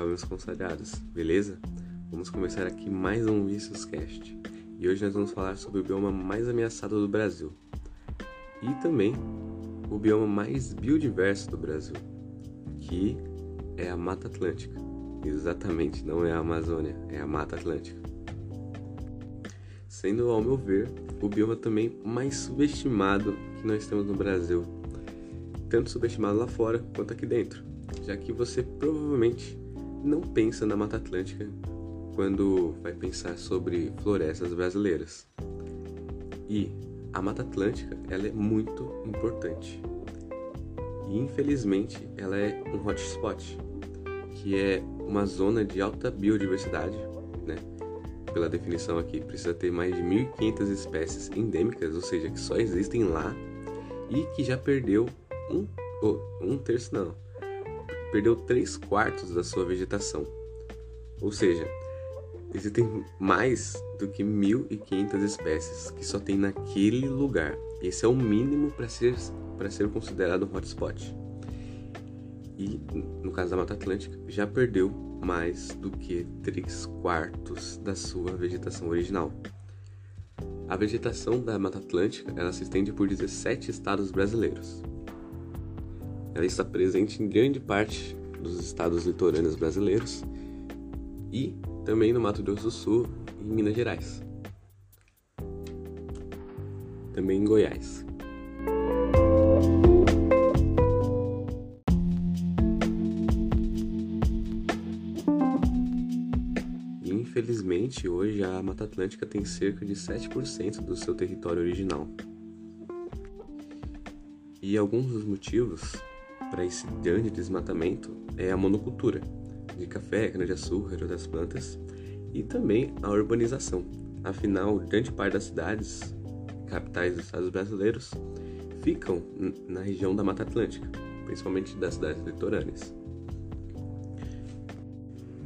Opa, meus consagrados, beleza? Vamos começar aqui mais um Cast. E hoje nós vamos falar sobre o bioma mais ameaçado do Brasil. E também o bioma mais biodiverso do Brasil, que é a Mata Atlântica. Exatamente, não é a Amazônia, é a Mata Atlântica. Sendo, ao meu ver, o bioma também mais subestimado que nós temos no Brasil. Tanto subestimado lá fora quanto aqui dentro já que você provavelmente não pensa na Mata Atlântica quando vai pensar sobre florestas brasileiras. E a Mata Atlântica ela é muito importante. E infelizmente ela é um hotspot, que é uma zona de alta biodiversidade, né? Pela definição aqui, precisa ter mais de 1.500 espécies endêmicas, ou seja, que só existem lá e que já perdeu um, oh, um terço não, perdeu 3 quartos da sua vegetação. Ou seja, existem mais do que 1.500 espécies que só tem naquele lugar. Esse é o mínimo para ser, ser considerado um hotspot. E no caso da Mata Atlântica, já perdeu mais do que 3 quartos da sua vegetação original. A vegetação da Mata Atlântica ela se estende por 17 estados brasileiros. Ela está presente em grande parte dos estados litorâneos brasileiros e também no Mato Grosso do Sul e em Minas Gerais. Também em Goiás. Infelizmente hoje a Mata Atlântica tem cerca de 7% do seu território original. E alguns dos motivos para esse grande desmatamento é a monocultura de café, cana-de-açúcar e outras plantas e também a urbanização. Afinal, grande parte das cidades, capitais dos estados brasileiros, ficam na região da Mata Atlântica, principalmente das cidades litorâneas.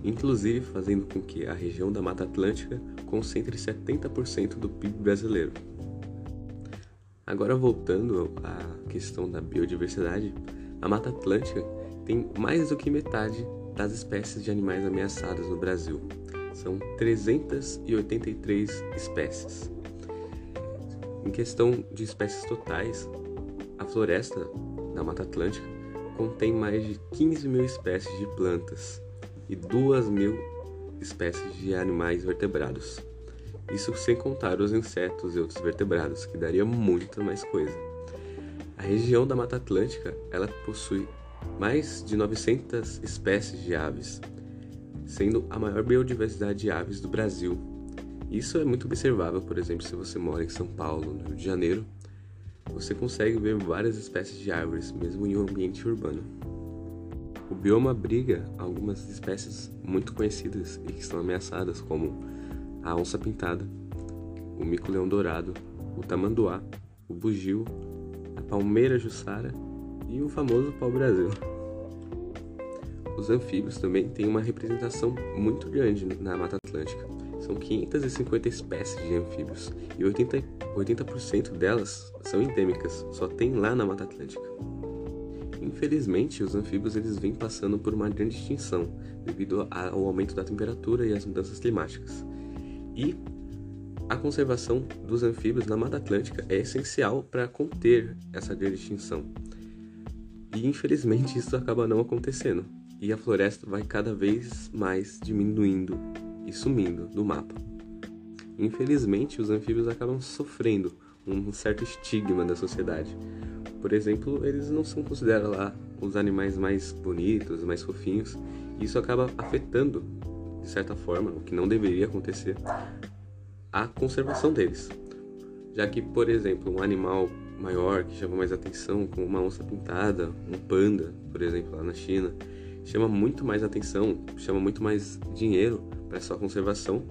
Inclusive fazendo com que a região da Mata Atlântica concentre 70% do PIB brasileiro. Agora voltando à questão da biodiversidade, a Mata Atlântica tem mais do que metade das espécies de animais ameaçadas no Brasil. São 383 espécies. Em questão de espécies totais, a floresta da Mata Atlântica contém mais de 15 mil espécies de plantas e 2 mil espécies de animais vertebrados. Isso sem contar os insetos e outros vertebrados, que daria muita mais coisa. A região da Mata Atlântica ela possui mais de 900 espécies de aves, sendo a maior biodiversidade de aves do Brasil. Isso é muito observável, por exemplo, se você mora em São Paulo, no Rio de Janeiro, você consegue ver várias espécies de árvores, mesmo em um ambiente urbano. O bioma abriga algumas espécies muito conhecidas e que estão ameaçadas, como a onça-pintada, o mico-leão dourado, o tamanduá, o bugio, a palmeira jussara e o famoso pau-brasil. Os anfíbios também têm uma representação muito grande na Mata Atlântica. São 550 espécies de anfíbios e 80%, 80 delas são endêmicas, só tem lá na Mata Atlântica. Infelizmente, os anfíbios eles vêm passando por uma grande extinção devido ao aumento da temperatura e às mudanças climáticas. E a conservação dos anfíbios na Mata Atlântica é essencial para conter essa grande extinção. E infelizmente isso acaba não acontecendo, e a floresta vai cada vez mais diminuindo e sumindo do mapa. Infelizmente, os anfíbios acabam sofrendo um certo estigma da sociedade. Por exemplo, eles não são considerados lá os animais mais bonitos, mais fofinhos, e isso acaba afetando, de certa forma, o que não deveria acontecer, a conservação deles. Já que, por exemplo, um animal maior que chama mais atenção, como uma onça pintada, um panda, por exemplo, lá na China, chama muito mais atenção, chama muito mais dinheiro para sua conservação,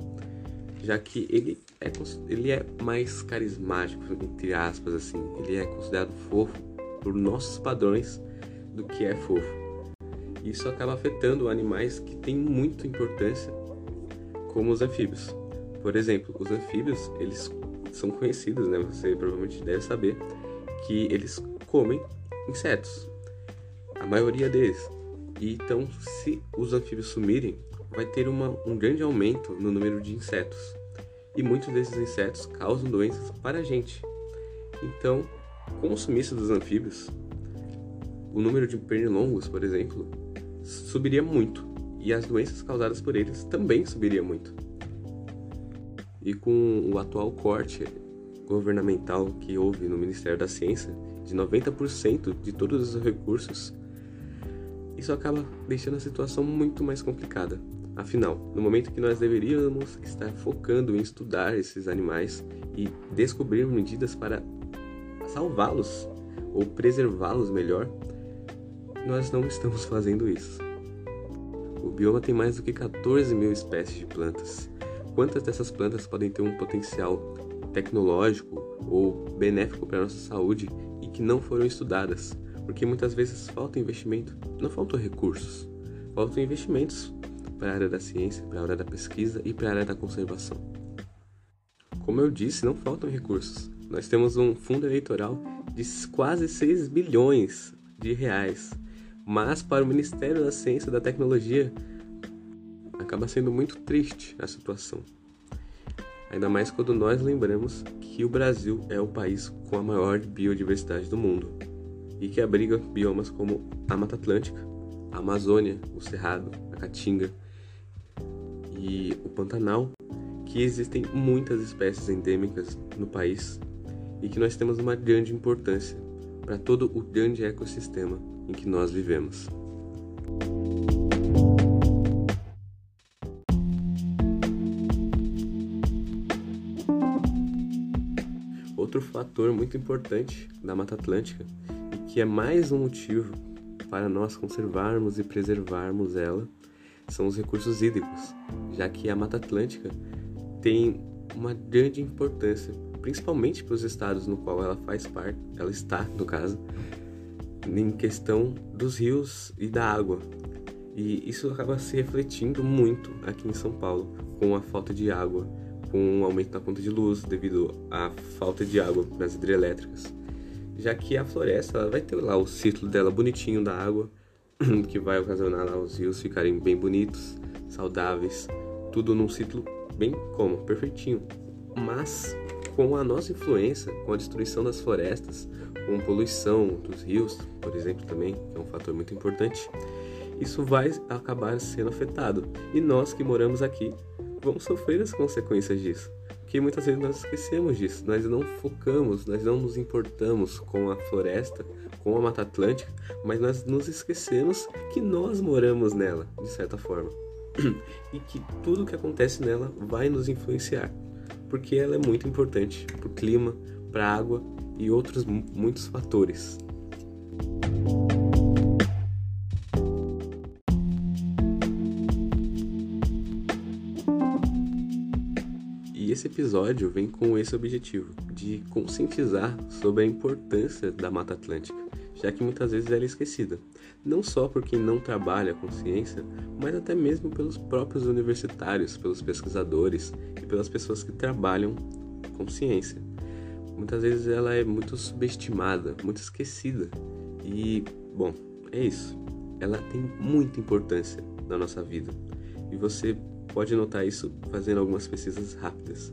já que ele é, ele é mais carismático, entre aspas, assim, ele é considerado fofo por nossos padrões do que é fofo. Isso acaba afetando animais que têm muita importância, como os anfíbios. Por exemplo, os anfíbios, eles são conhecidos, né? Você provavelmente deve saber que eles comem insetos. A maioria deles. E então, se os anfíbios sumirem, vai ter uma, um grande aumento no número de insetos. E muitos desses insetos causam doenças para a gente. Então, com o sumiço dos anfíbios, o número de pernilongos, por exemplo, subiria muito. E as doenças causadas por eles também subiria muito. E com o atual corte governamental que houve no Ministério da Ciência, de 90% de todos os recursos, isso acaba deixando a situação muito mais complicada. Afinal, no momento que nós deveríamos estar focando em estudar esses animais e descobrir medidas para salvá-los ou preservá-los melhor, nós não estamos fazendo isso. O bioma tem mais do que 14 mil espécies de plantas. Quantas dessas plantas podem ter um potencial tecnológico ou benéfico para a nossa saúde e que não foram estudadas? Porque muitas vezes falta investimento, não faltam recursos, faltam investimentos para a área da ciência, para a área da pesquisa e para a área da conservação. Como eu disse, não faltam recursos. Nós temos um fundo eleitoral de quase 6 bilhões de reais, mas para o Ministério da Ciência e da Tecnologia acaba sendo muito triste a situação. Ainda mais quando nós lembramos que o Brasil é o país com a maior biodiversidade do mundo e que abriga biomas como a Mata Atlântica, a Amazônia, o Cerrado, a Caatinga e o Pantanal, que existem muitas espécies endêmicas no país e que nós temos uma grande importância para todo o grande ecossistema em que nós vivemos. Outro fator muito importante da Mata Atlântica e que é mais um motivo para nós conservarmos e preservarmos ela são os recursos hídricos, já que a Mata Atlântica tem uma grande importância, principalmente para os estados no qual ela faz parte, ela está, no caso, em questão dos rios e da água. E isso acaba se refletindo muito aqui em São Paulo, com a falta de água, com o aumento da conta de luz devido à falta de água nas hidrelétricas. Já que a floresta ela vai ter lá o ciclo dela bonitinho da água, que vai ocasionar lá os rios ficarem bem bonitos, saudáveis, tudo num ciclo bem como perfeitinho. Mas com a nossa influência, com a destruição das florestas, com poluição dos rios, por exemplo, também, que é um fator muito importante, isso vai acabar sendo afetado. E nós que moramos aqui vamos sofrer as consequências disso. Porque muitas vezes nós esquecemos disso, nós não focamos, nós não nos importamos com a floresta, com a Mata Atlântica, mas nós nos esquecemos que nós moramos nela, de certa forma. E que tudo que acontece nela vai nos influenciar, porque ela é muito importante para o clima, para a água e outros muitos fatores. Esse episódio vem com esse objetivo, de conscientizar sobre a importância da Mata Atlântica, já que muitas vezes ela é esquecida, não só por quem não trabalha com ciência, mas até mesmo pelos próprios universitários, pelos pesquisadores e pelas pessoas que trabalham com ciência muitas vezes ela é muito subestimada, muito esquecida. E, bom, é isso. Ela tem muita importância na nossa vida. E você pode notar isso fazendo algumas pesquisas rápidas.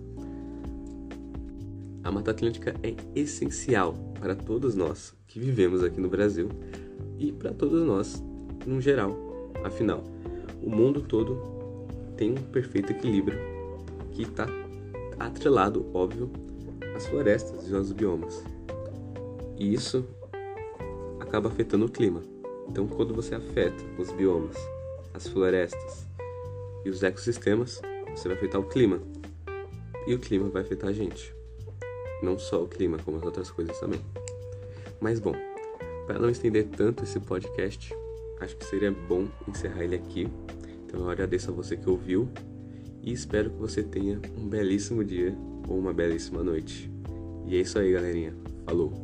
A Mata Atlântica é essencial para todos nós que vivemos aqui no Brasil e para todos nós no geral. Afinal, o mundo todo tem um perfeito equilíbrio que está atrelado, óbvio, as florestas e os biomas. E isso acaba afetando o clima. Então, quando você afeta os biomas, as florestas e os ecossistemas, você vai afetar o clima. E o clima vai afetar a gente. Não só o clima, como as outras coisas também. Mas bom, para não estender tanto esse podcast, acho que seria bom encerrar ele aqui. Então eu agradeço a você que ouviu e espero que você tenha um belíssimo dia ou uma belíssima noite. E é isso aí, galerinha. Falou!